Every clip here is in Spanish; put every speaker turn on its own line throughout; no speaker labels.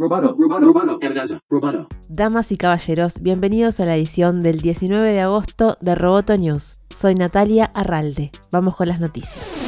Roboto, amenaza, roboto.
Damas y caballeros, bienvenidos a la edición del 19 de agosto de Roboto News. Soy Natalia Arralde. Vamos con las noticias.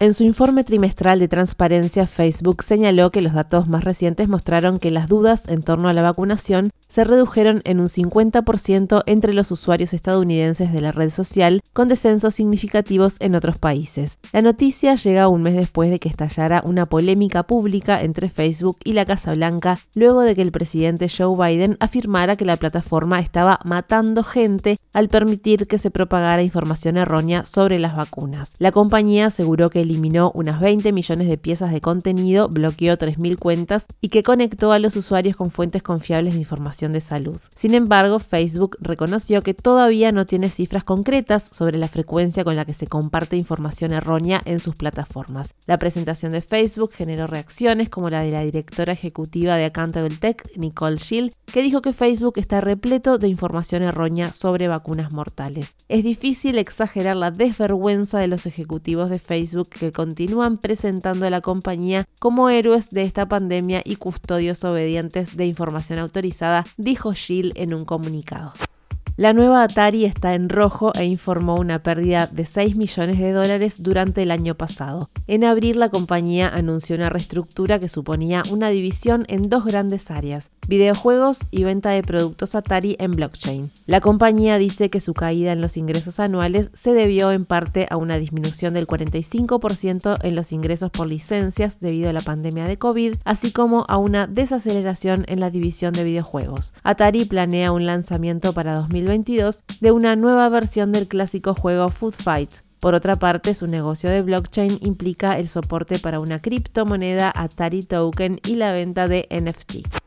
En su informe trimestral de transparencia, Facebook señaló que los datos más recientes mostraron que las dudas en torno a la vacunación se redujeron en un 50% entre los usuarios estadounidenses de la red social, con descensos significativos en otros países. La noticia llega un mes después de que estallara una polémica pública entre Facebook y la Casa Blanca, luego de que el presidente Joe Biden afirmara que la plataforma estaba matando gente al permitir que se propagara información errónea sobre las vacunas. La compañía aseguró que eliminó unas 20 millones de piezas de contenido, bloqueó 3.000 cuentas y que conectó a los usuarios con fuentes confiables de información de salud. Sin embargo, Facebook reconoció que todavía no tiene cifras concretas sobre la frecuencia con la que se comparte información errónea en sus plataformas. La presentación de Facebook generó reacciones como la de la directora ejecutiva de Accountable Tech, Nicole Schill, que dijo que Facebook está repleto de información errónea sobre vacunas mortales. Es difícil exagerar la desvergüenza de los ejecutivos de Facebook que continúan presentando a la compañía como héroes de esta pandemia y custodios obedientes de información autorizada, dijo Gill en un comunicado. La nueva Atari está en rojo e informó una pérdida de 6 millones de dólares durante el año pasado. En abril la compañía anunció una reestructura que suponía una división en dos grandes áreas, videojuegos y venta de productos Atari en blockchain. La compañía dice que su caída en los ingresos anuales se debió en parte a una disminución del 45% en los ingresos por licencias debido a la pandemia de COVID, así como a una desaceleración en la división de videojuegos. Atari planea un lanzamiento para 2020 de una nueva versión del clásico juego Food Fight. Por otra parte, su negocio de blockchain implica el soporte para una criptomoneda Atari Token y la venta de NFT.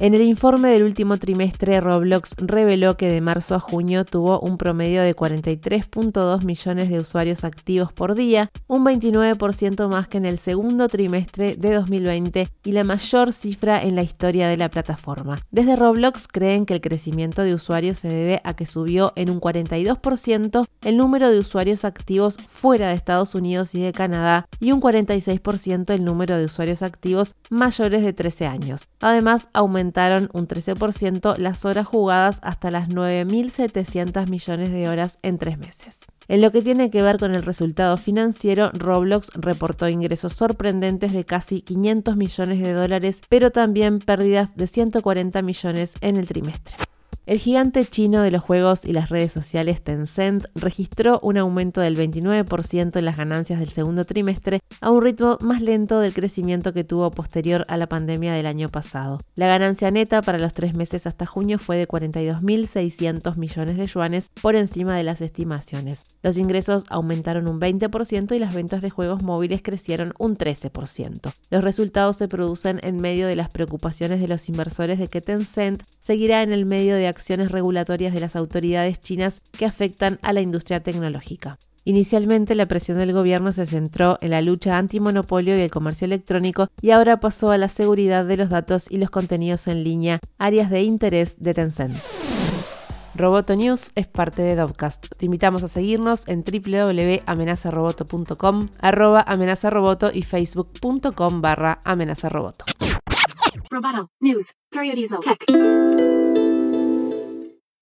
En el informe del último trimestre, Roblox reveló que de marzo a junio tuvo un promedio de 43.2 millones de usuarios activos por día, un 29% más que en el segundo trimestre de 2020 y la mayor cifra en la historia de la plataforma. Desde Roblox creen que el crecimiento de usuarios se debe a que subió en un 42% el número de usuarios activos fuera de Estados Unidos y de Canadá y un 46% el número de usuarios activos mayores de 13 años. Además, aumentó aumentaron un 13% las horas jugadas hasta las 9.700 millones de horas en tres meses. En lo que tiene que ver con el resultado financiero, Roblox reportó ingresos sorprendentes de casi 500 millones de dólares, pero también pérdidas de 140 millones en el trimestre. El gigante chino de los juegos y las redes sociales Tencent registró un aumento del 29% en las ganancias del segundo trimestre a un ritmo más lento del crecimiento que tuvo posterior a la pandemia del año pasado. La ganancia neta para los tres meses hasta junio fue de 42.600 millones de yuanes por encima de las estimaciones. Los ingresos aumentaron un 20% y las ventas de juegos móviles crecieron un 13%. Los resultados se producen en medio de las preocupaciones de los inversores de que Tencent seguirá en el medio de acciones regulatorias de las autoridades chinas que afectan a la industria tecnológica. Inicialmente la presión del gobierno se centró en la lucha antimonopolio y el comercio electrónico y ahora pasó a la seguridad de los datos y los contenidos en línea, áreas de interés de Tencent. Roboto News es parte de Dovcast. Te invitamos a seguirnos en www.amenazaroboto.com, arroba amenazaroboto y facebook.com barra amenazaroboto.